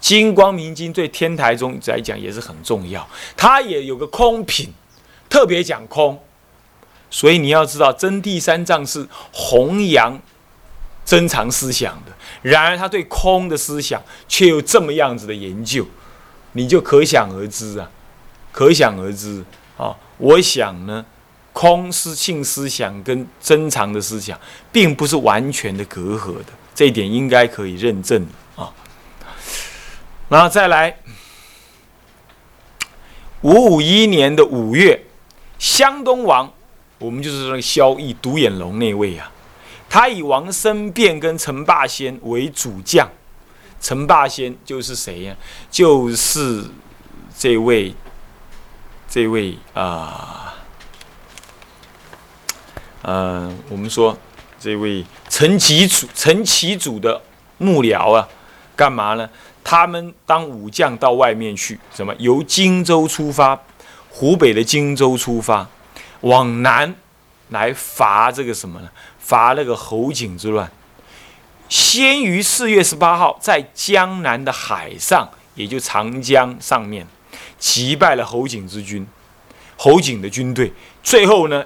金光明经对天台宗来讲也是很重要，它也有个空品，特别讲空。所以你要知道，真谛三藏是弘扬珍藏思想的，然而他对空的思想却有这么样子的研究，你就可想而知啊，可想而知啊。我想呢，空思性思想跟珍藏的思想，并不是完全的隔阂的，这一点应该可以认证。然后再来，五五一年的五月，湘东王，我们就是那个萧绎独眼龙那位啊，他以王生辩跟陈霸先为主将，陈霸先就是谁呀？就是这位，这位啊，呃，我们说这位陈其祖，陈其祖的幕僚啊，干嘛呢？他们当武将到外面去，什么由荆州出发，湖北的荆州出发，往南来伐这个什么呢？伐那个侯景之乱。先于四月十八号，在江南的海上，也就长江上面，击败了侯景之军，侯景的军队。最后呢，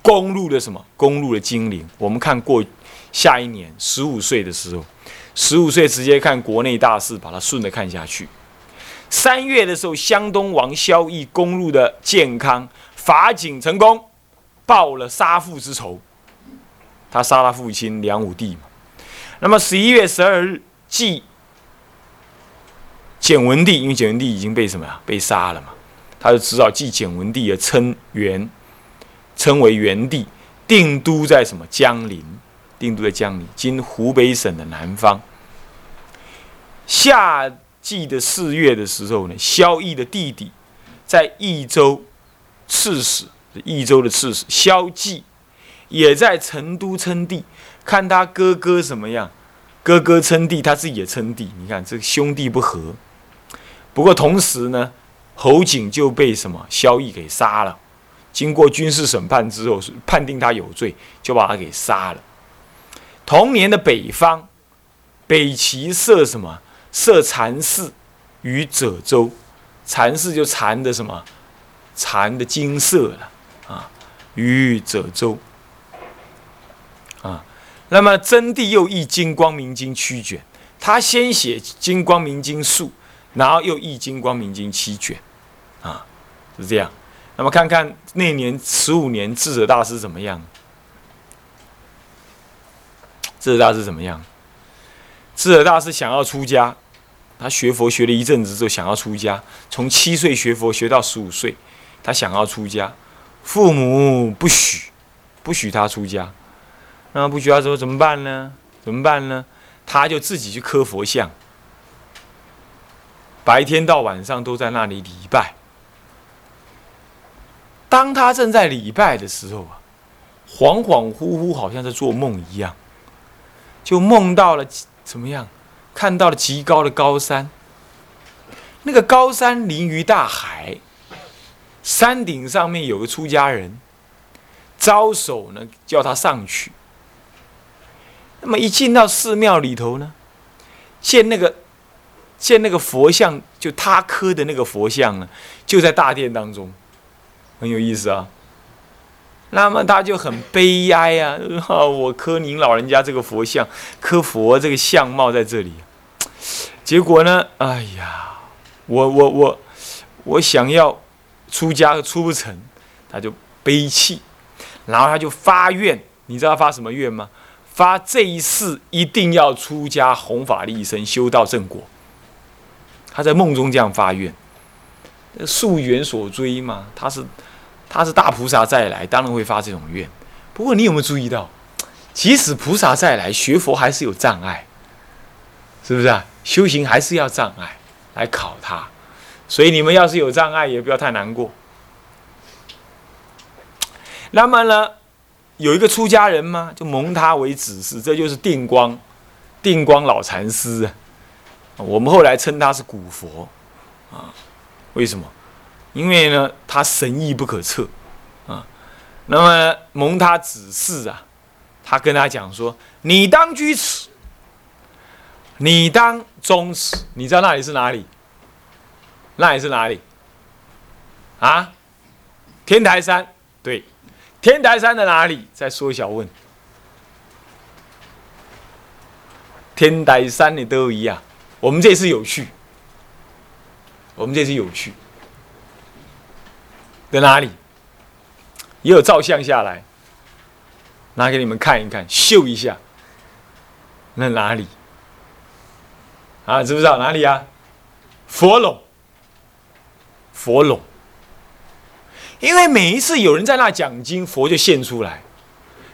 攻入了什么？攻入了金陵。我们看过下一年十五岁的时候。十五岁直接看国内大事，把它顺着看下去。三月的时候，湘东王萧绎攻入的建康，伐景成功，报了杀父之仇。他杀他父亲梁武帝嘛。那么十一月十二日，继简文帝，因为简文帝已经被什么呀？被杀了嘛。他就只好继简文帝而称元，称为元帝，定都在什么江陵。定都在江陵，今湖北省的南方。夏季的四月的时候呢，萧绎的弟弟在益州刺史，益州的刺史萧纪也在成都称帝。看他哥哥怎么样，哥哥称帝，他自己也称帝。你看这兄弟不和。不过同时呢，侯景就被什么萧绎给杀了。经过军事审判之后，判定他有罪，就把他给杀了。同年的北方，北齐设什么？设禅寺于褶州，禅寺就禅的什么？禅的金色了啊，于褶州啊。那么真谛又译《金光明经》七卷，他先写《金光明经》数，然后又译《金光明经》七卷啊，是这样。那么看看那年十五年智者大师怎么样？智者大师怎么样？智者大师想要出家，他学佛学了一阵子之后想要出家，从七岁学佛学到十五岁，他想要出家，父母不许，不许他出家。那不许他说怎么办呢？怎么办呢？他就自己去磕佛像，白天到晚上都在那里礼拜。当他正在礼拜的时候啊，恍恍惚惚，好像在做梦一样。就梦到了怎么样？看到了极高的高山，那个高山临于大海，山顶上面有个出家人，招手呢叫他上去。那么一进到寺庙里头呢，见那个见那个佛像，就他刻的那个佛像呢，就在大殿当中，很有意思啊。那么他就很悲哀呀！我磕您老人家这个佛像，磕佛这个相貌在这里，结果呢，哎呀，我我我我想要出家出不成，他就悲泣，然后他就发愿，你知道发什么愿吗？发这一世一定要出家弘法利生，修道正果。他在梦中这样发愿，溯缘所追嘛，他是。他是大菩萨再来，当然会发这种愿。不过你有没有注意到，即使菩萨再来，学佛还是有障碍，是不是啊？修行还是要障碍来考他。所以你们要是有障碍，也不要太难过。那么呢，有一个出家人吗？就蒙他为子嗣，这就是定光，定光老禅师。我们后来称他是古佛啊。为什么？因为呢，他神意不可测，啊，那么蒙他指示啊，他跟他讲说：“你当居此，你当宗祠，你知道那里是哪里？那里是哪里？啊？天台山，对，天台山的哪里？再缩小问。天台山的都一样。我们这次有趣，我们这次有趣，在哪里？也有照相下来，拿给你们看一看，秀一下。那哪里？啊，知不知道哪里啊？佛垄，佛垄。因为每一次有人在那讲经，佛就现出来，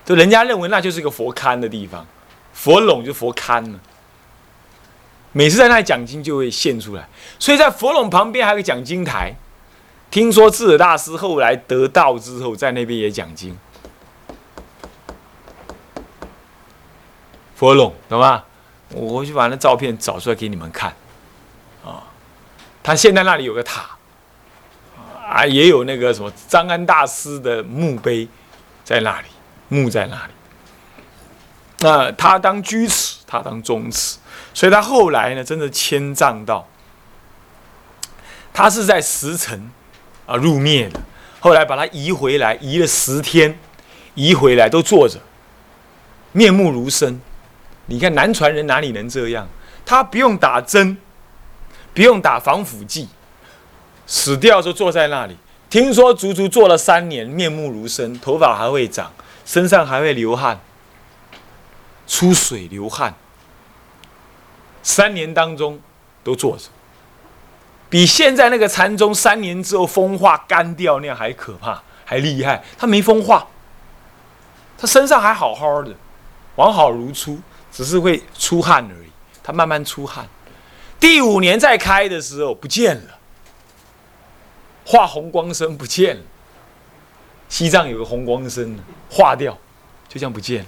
就人家认为那就是个佛龛的地方，佛垄就佛龛了。每次在那讲经就会现出来，所以在佛垄旁边还有个讲经台。听说智者大师后来得道之后，在那边也讲经。佛垄懂吗？我去把那照片找出来给你们看。啊，他现在那里有个塔，啊，也有那个什么张安大师的墓碑在那里，墓在那里。那他当居士，他当宗祠，所以他后来呢，真的迁葬到，他是在石城。啊，入灭的，后来把他移回来，移了十天，移回来都坐着，面目如生。你看南传人哪里能这样？他不用打针，不用打防腐剂，死掉就坐在那里。听说足足坐了三年，面目如生，头发还会长，身上还会流汗，出水流汗。三年当中都坐着。比现在那个禅宗三年之后风化干掉那样还可怕，还厉害。他没风化，他身上还好好的，完好如初，只是会出汗而已。他慢慢出汗。第五年再开的时候不见了，化红光身不见了。西藏有个红光身化掉，就这样不见了。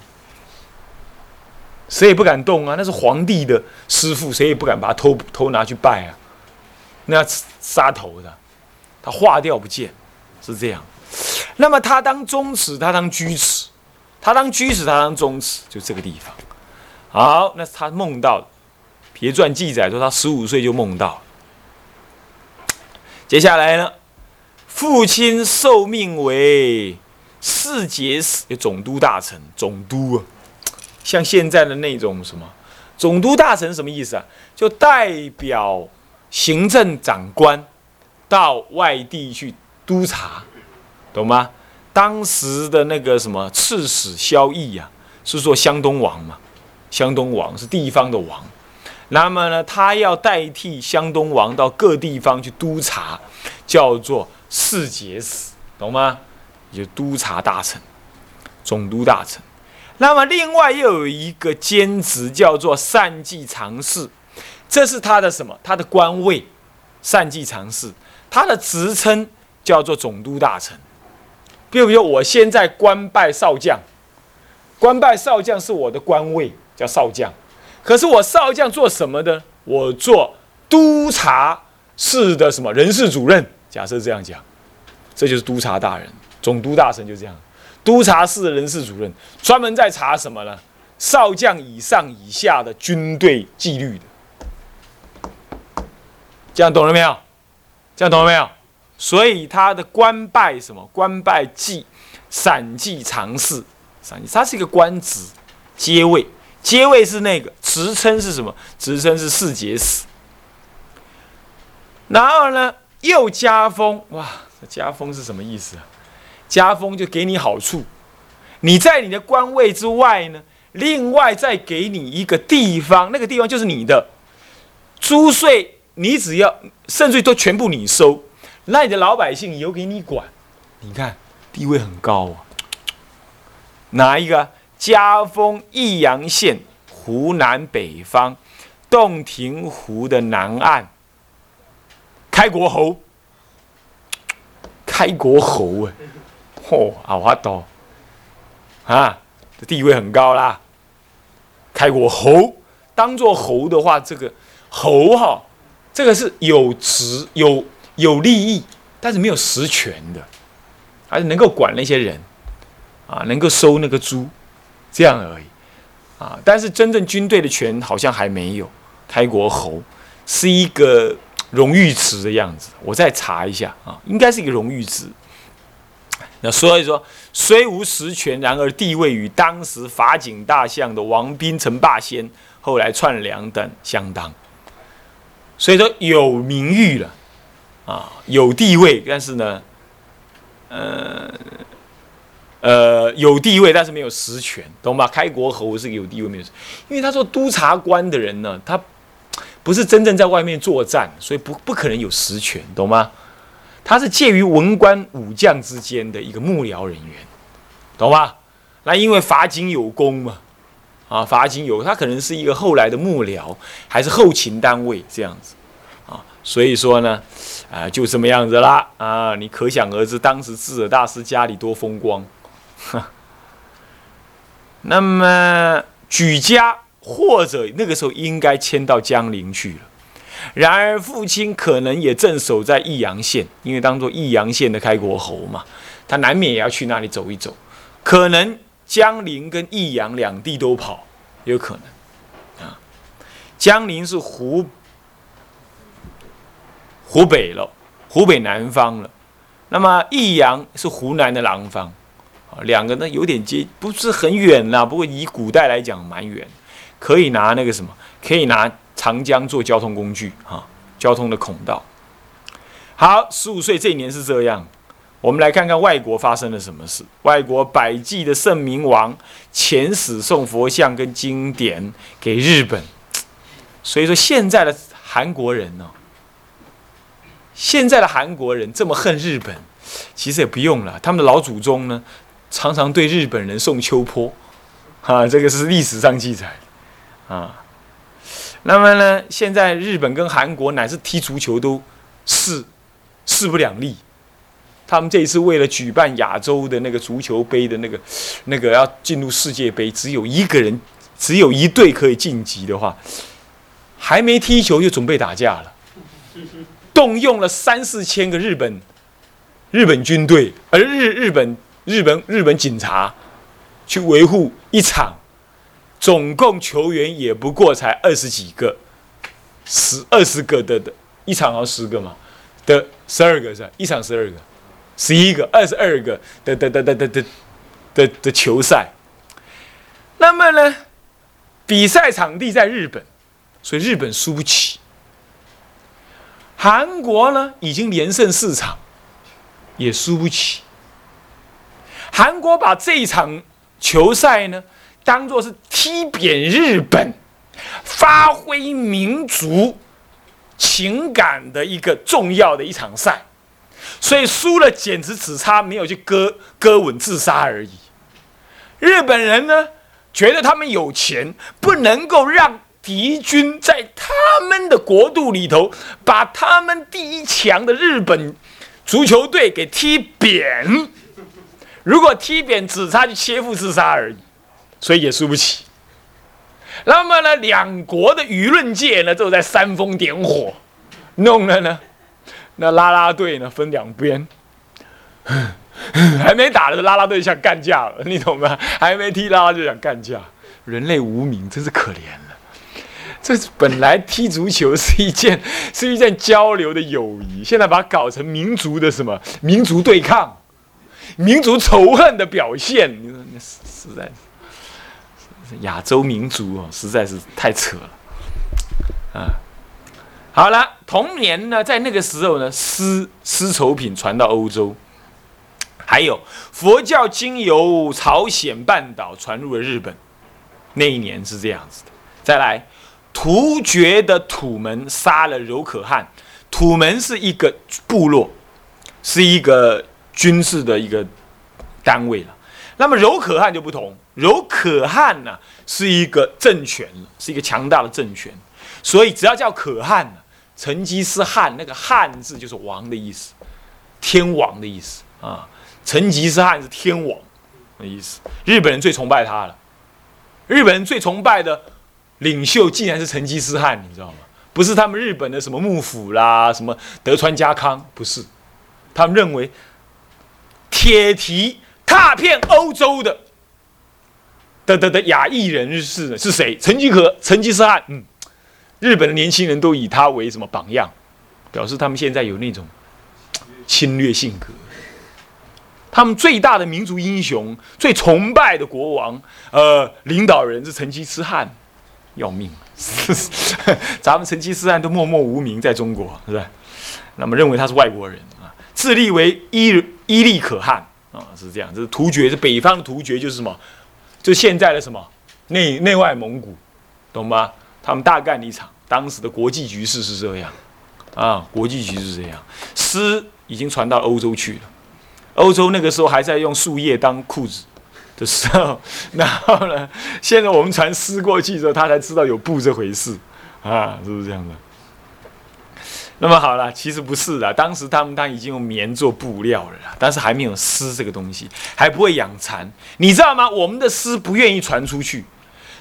谁也不敢动啊，那是皇帝的师傅，谁也不敢把他偷偷拿去拜啊。那要杀头的，他化掉不见，是这样。那么他当宗祠，他当居祠，他当居祠，他当宗祠，就这个地方。好，那他梦到，别传记载说他十五岁就梦到。接下来呢，父亲受命为四节使，总督大臣，总督啊，像现在的那种什么总督大臣什么意思啊？就代表。行政长官到外地去督察，懂吗？当时的那个什么刺史萧绎呀，是做湘东王嘛？湘东王是地方的王，那么呢，他要代替湘东王到各地方去督察，叫做侍节使，懂吗？就督察大臣、总督大臣。那么另外又有一个兼职叫做善记常侍。这是他的什么？他的官位，善记常侍。他的职称叫做总督大臣。比如，我现在官拜少将，官拜少将是我的官位，叫少将。可是我少将做什么的？我做督察室的什么人事主任？假设这样讲，这就是督察大人，总督大臣就这样。督察室的人事主任，专门在查什么呢？少将以上以下的军队纪律的。这样懂了没有？这样懂了没有？所以他的官拜什么？官拜祭散祭常侍，散，他是一个官职阶位，阶位是那个职称是什么？职称是四节使。然后呢，又加封，哇，加封是什么意思啊？加封就给你好处，你在你的官位之外呢，另外再给你一个地方，那个地方就是你的租税。你只要甚至都全部你收，那你的老百姓由给你管，你看地位很高啊。哪一个？嘉丰益阳县湖南北方洞庭湖的南岸，开国侯。开国侯哎，嚯，好花多啊！这地位很高啦。开国侯，当做侯的话，这个侯哈。这个是有职有有利益，但是没有实权的，还是能够管那些人，啊，能够收那个租，这样而已，啊，但是真正军队的权好像还没有，开国侯是一个荣誉词的样子。我再查一下啊，应该是一个荣誉词。那所以说，虽无实权，然而地位与当时法警大相的王斌、陈霸先，后来串梁等相当。所以说有名誉了，啊，有地位，但是呢，呃，呃，有地位，但是没有实权，懂吗？开国侯是个有地位没有，因为他说督察官的人呢，他不是真正在外面作战，所以不不可能有实权，懂吗？他是介于文官武将之间的一个幕僚人员，懂吗？那因为法警有功嘛，啊，法警有，他可能是一个后来的幕僚，还是后勤单位这样子，啊，所以说呢，啊，就这么样子啦，啊，你可想而知，当时智者大师家里多风光，那么举家或者那个时候应该迁到江陵去了。然而，父亲可能也正守在益阳县，因为当做益阳县的开国侯嘛，他难免也要去那里走一走。可能江陵跟益阳两地都跑，有可能啊。江陵是湖湖北了，湖北南方了。那么益阳是湖南的南方，啊，两个呢有点接，不是很远啦。不过以古代来讲，蛮远，可以拿那个什么，可以拿。长江做交通工具，啊，交通的孔道。好，十五岁这一年是这样。我们来看看外国发生了什么事。外国百济的圣明王遣使送佛像跟经典给日本。所以说，现在的韩国人呢，现在的韩国人这么恨日本，其实也不用了。他们的老祖宗呢，常常对日本人送秋波，哈，这个是历史上记载，啊。那么呢？现在日本跟韩国乃至踢足球都势势不两立。他们这一次为了举办亚洲的那个足球杯的那个那个要进入世界杯，只有一个人，只有一队可以晋级的话，还没踢球就准备打架了，动用了三四千个日本日本军队，而日日本日本日本警察去维护一场。总共球员也不过才二十几个，十二十个的的，一场要十个嘛，的十二个是吧？一场十二个，十一个，二十二个的的的的的的的的球赛。那么呢，比赛场地在日本，所以日本输不起。韩国呢，已经连胜四场，也输不起。韩国把这一场球赛呢。当做是踢扁日本、发挥民族情感的一个重要的一场赛，所以输了简直只差没有去割割吻自杀而已。日本人呢，觉得他们有钱，不能够让敌军在他们的国度里头把他们第一强的日本足球队给踢扁。如果踢扁，只差去切腹自杀而已。所以也输不起。那么呢，两国的舆论界呢，都在煽风点火，弄了呢，那拉拉队呢分两边，还没打的拉拉队想干架了，你懂吗？还没踢拉拉就想干架，人类无名，真是可怜了。这本来踢足球是一件 是一件交流的友谊，现在把它搞成民族的什么民族对抗、民族仇恨的表现，你说那实在是。亚洲民族哦，实在是太扯了，啊！好了，同年呢，在那个时候呢，丝丝绸品传到欧洲，还有佛教经由朝鲜半岛传入了日本，那一年是这样子的。再来，突厥的土门杀了柔可汗，土门是一个部落，是一个军事的一个单位了。那么柔可汗就不同。柔可汗呢，是一个政权是一个强大的政权，所以只要叫可汗呢，成吉思汗那个汗字就是王的意思，天王的意思啊。成吉思汗是天王的意思，日本人最崇拜他了。日本人最崇拜的领袖竟然是成吉思汗，你知道吗？不是他们日本的什么幕府啦，什么德川家康，不是，他们认为铁蹄踏遍欧洲的。的的的亚裔人士是谁？成吉可成吉思汗，嗯，日本的年轻人都以他为什么榜样，表示他们现在有那种 侵略性格。他们最大的民族英雄、最崇拜的国王，呃，领导人是成吉思汗，要命！咱们成吉思汗都默默无名，在中国，是不是？那么认为他是外国人啊，自立为伊伊利可汗啊，是这样。这是突厥，是北方的突厥，就是什么？就现在的什么内内外蒙古，懂吗？他们大干了一场。当时的国际局势是这样啊，国际局势这样。诗已经传到欧洲去了。欧洲那个时候还在用树叶当裤子的时候，然后呢，现在我们传诗过去之后，他才知道有布这回事啊，是不是这样的？那么好了，其实不是的，当时他们当已经用棉做布料了，但是还没有丝这个东西，还不会养蚕，你知道吗？我们的丝不愿意传出去，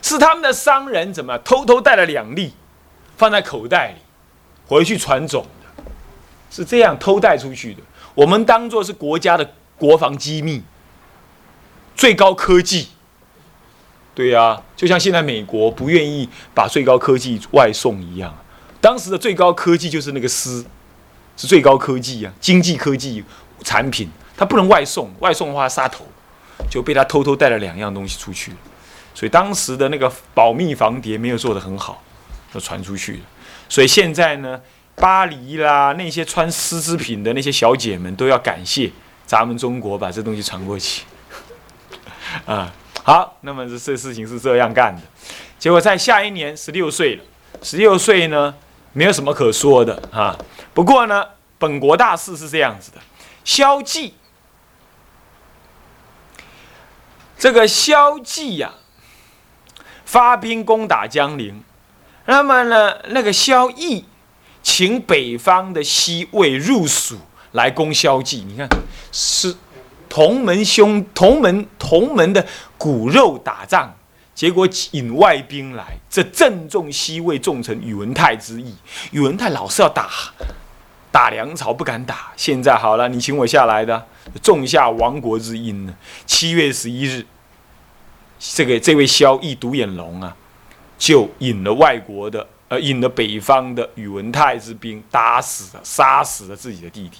是他们的商人怎么偷偷带了两粒，放在口袋里，回去传种的，是这样偷带出去的。我们当做是国家的国防机密，最高科技，对呀，就像现在美国不愿意把最高科技外送一样，当时的最高科技就是那个丝，是最高科技啊，经济科技产品，它不能外送，外送的话杀头，就被他偷偷带了两样东西出去，所以当时的那个保密防谍没有做得很好，就传出去了，所以现在呢。巴黎啦，那些穿丝织品的那些小姐们都要感谢咱们中国把这东西传过去。啊，好，那么这事情是这样干的，结果在下一年十六岁了，十六岁呢没有什么可说的啊。不过呢，本国大事是这样子的，萧纪，这个萧纪呀，发兵攻打江陵，那么呢，那个萧绎。请北方的西魏入蜀来攻萧纪，你看是同门兄同门同门的骨肉打仗，结果引外兵来，这正中西魏重臣宇文泰之意。宇文泰老是要打打梁朝，不敢打。现在好了，你请我下来的，种下亡国之因呢。七月十一日，这个这位萧绎独眼龙啊，就引了外国的。呃引了北方的宇文泰之兵，打死了、杀死了自己的弟弟。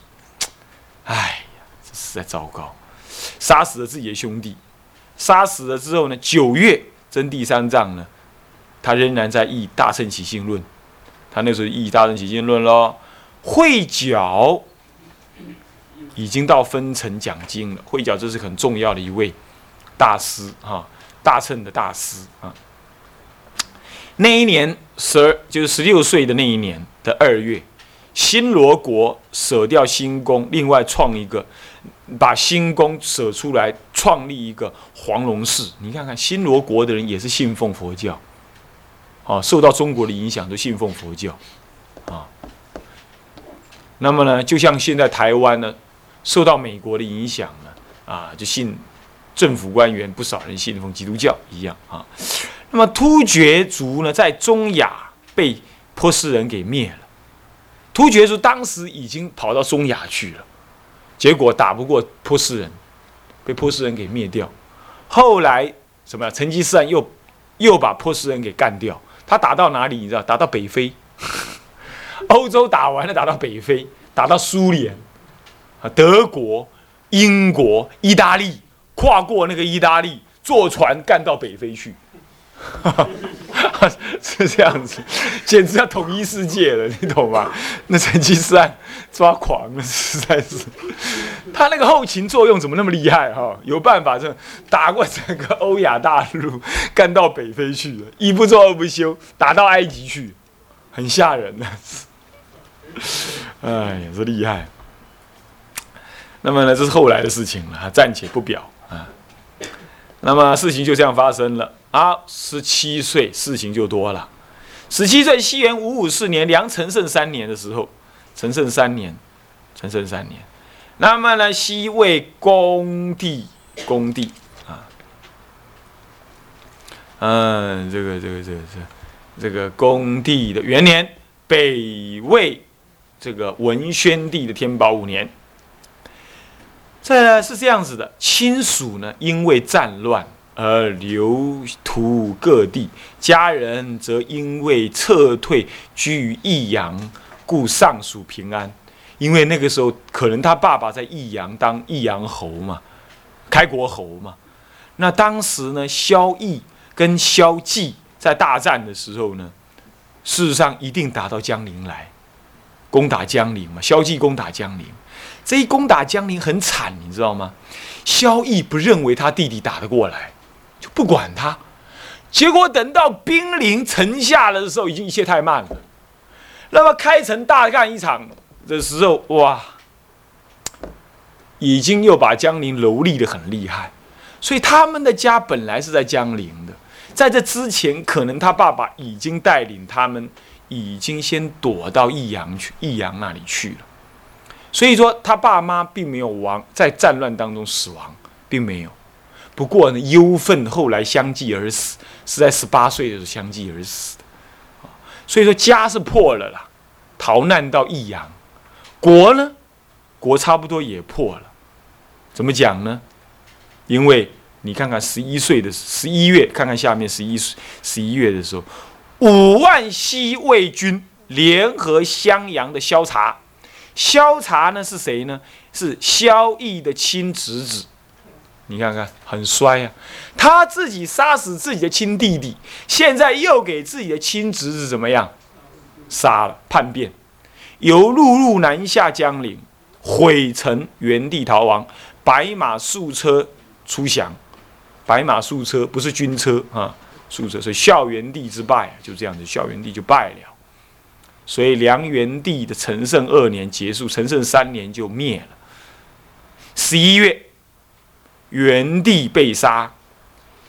哎呀，这实在糟糕！杀死了自己的兄弟，杀死了之后呢？九月征第三仗呢，他仍然在议《大圣起信论》。他那时候议《大圣起信论》喽。会剿已经到分城讲经了。会剿这是很重要的一位大师啊，大乘的大师啊。那一年十二就是十六岁的那一年的二月，新罗国舍掉新宫，另外创一个，把新宫舍出来，创立一个黄龙寺。你看看新罗国的人也是信奉佛教，啊，受到中国的影响都信奉佛教，啊。那么呢，就像现在台湾呢，受到美国的影响呢，啊，就信政府官员不少人信奉基督教一样啊。那么突厥族呢，在中亚被波斯人给灭了。突厥族当时已经跑到中亚去了，结果打不过波斯人，被波斯人给灭掉。后来什么？成吉思汗又又把波斯人给干掉。他打到哪里？你知道？打到北非，欧洲打完了，打到北非，打到苏联啊，德国、英国、意大利，跨过那个意大利，坐船干到北非去。是这样子，简直要统一世界了，你懂吗？那成吉思汗抓狂了，实在是。他那个后勤作用怎么那么厉害哈？有办法这打过整个欧亚大陆，干到北非去了，一不做二不休，打到埃及去，很吓人的。哎呀，这厉害。那么呢，这是后来的事情了，暂且不表。那么事情就这样发生了。啊，十七岁事情就多了。十七岁，西元五五四年，梁陈胜三年的时候，陈胜三年，陈胜三年。那么呢，西魏恭帝，恭帝啊，嗯，这个这个这个这个这个恭帝的元年，北魏这个文宣帝的天宝五年。这是这样子的，亲属呢，因为战乱。而流途各地。家人则因为撤退居于益阳，故尚属平安。因为那个时候可能他爸爸在益阳当益阳侯嘛，开国侯嘛。那当时呢，萧绎跟萧纪在大战的时候呢，事实上一定打到江陵来，攻打江陵嘛。萧纪攻打江陵。这一攻打江陵很惨，你知道吗？萧绎不认为他弟弟打得过来，就不管他。结果等到兵临城下的时候，已经一切太慢了。那么开城大干一场的时候，哇，已经又把江陵蹂躏的很厉害。所以他们的家本来是在江陵的，在这之前，可能他爸爸已经带领他们，已经先躲到益阳去，益阳那里去了。所以说，他爸妈并没有亡，在战乱当中死亡，并没有。不过呢，忧愤后来相继而死，是在十八岁的时候相继而死的。所以说，家是破了啦，逃难到益阳。国呢，国差不多也破了。怎么讲呢？因为你看看十一岁的十一月，看看下面十一十一月的时候，五万西魏军联合襄阳的萧察。萧察呢是谁呢？是萧绎的亲侄子。你看看，很衰啊！他自己杀死自己的亲弟弟，现在又给自己的亲侄子怎么样？杀了，叛变，由陆路南下江陵，毁城，原地逃亡，白马数车出降。白马数车不是军车啊，数车，所以孝元帝之败就这样子，孝元帝就败了。所以梁元帝的陈胜二年结束，陈胜三年就灭了。十一月，元帝被杀，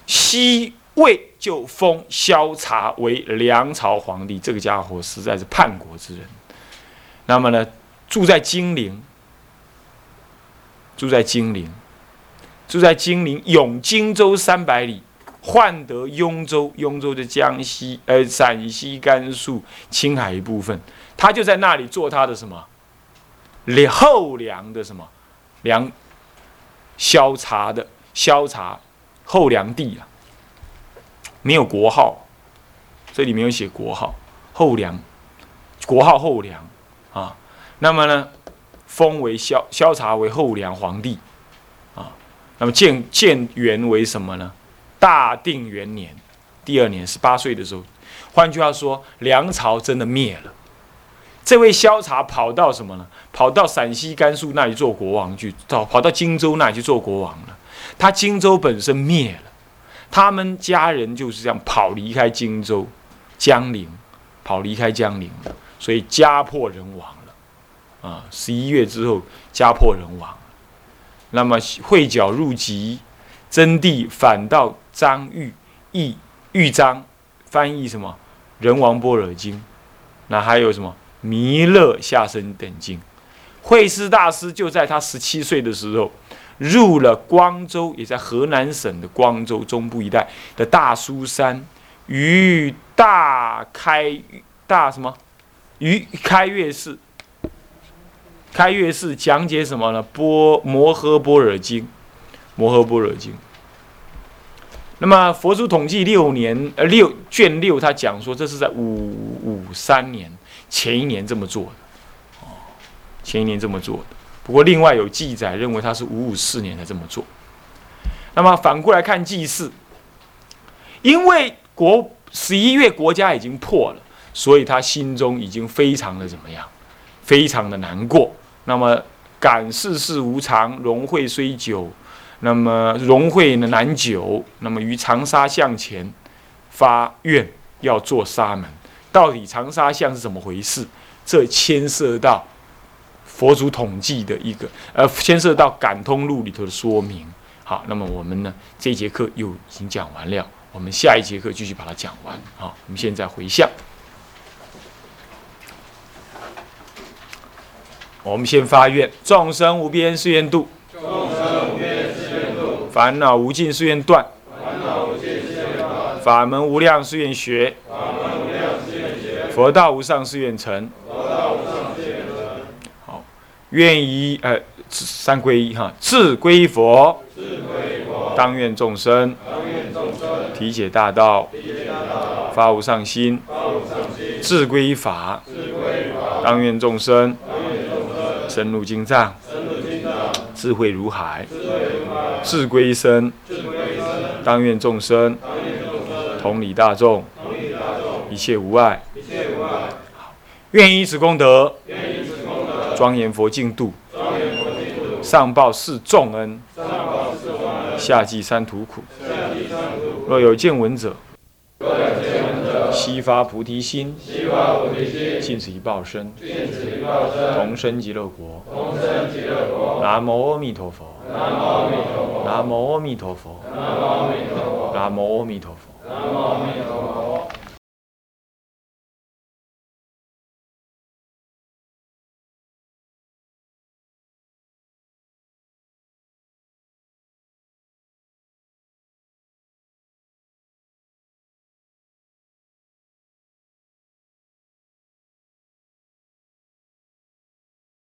西魏就封萧察为梁朝皇帝。这个家伙实在是叛国之人。那么呢，住在金陵，住在金陵，住在金陵永荆州三百里。换得雍州，雍州的江西，呃，陕西、甘肃、青海一部分，他就在那里做他的什么，后梁的什么，梁，萧察的萧察，后梁帝啊，没有国号，这里没有写国号，后梁，国号后梁啊，那么呢，封为萧萧察为后梁皇帝，啊，那么建建元为什么呢？大定元年，第二年十八岁的时候，换句话说，梁朝真的灭了。这位萧察跑到什么呢？跑到陕西、甘肃那里做国王去，到跑到荆州那里去做国王了。他荆州本身灭了，他们家人就是这样跑离开荆州、江陵，跑离开江陵了，所以家破人亡了。啊，十一月之后家破人亡，那么会剿入籍，真谛反倒。张玉译玉章翻译什么《人王般若经》，那还有什么《弥勒下生等经》。慧师大师就在他十七岁的时候，入了光州，也在河南省的光州中部一带的大苏山，于大开大什么？于开月寺，开月寺讲解什么呢？波摩诃般若经，摩诃般若经。那么佛祖统计六年，呃六卷六，他讲说这是在五五三年前一年这么做的，哦，前一年这么做的。不过另外有记载认为他是五五四年才这么做。那么反过来看祭祀，因为国十一月国家已经破了，所以他心中已经非常的怎么样，非常的难过。那么感世事无常，荣会虽久。那么融会呢难久，那么于长沙向前发愿要做沙门，到底长沙像是怎么回事？这牵涉到佛祖统计的一个，呃，牵涉到感通录里头的说明。好，那么我们呢这节课又已经讲完了，我们下一节课继续把它讲完。好，我们现在回向，我们先发愿，众生无边誓愿度。烦恼无尽誓愿断，法门无量誓愿学，佛道无上誓愿成。好，愿以呃三归一哈，自归佛，当愿众生体解大道，发无上心，智归一法，当愿众生深入经藏，智慧如海，志归一生，当愿众生同理大众，一切无碍。愿以此功德，庄严佛净土，上报四重恩，下济三途苦。若有见闻者，悉发菩提心，尽此一报身，同生极乐国。南无阿弥陀佛。南无阿弥陀佛。南无阿弥陀佛。南无阿弥陀佛。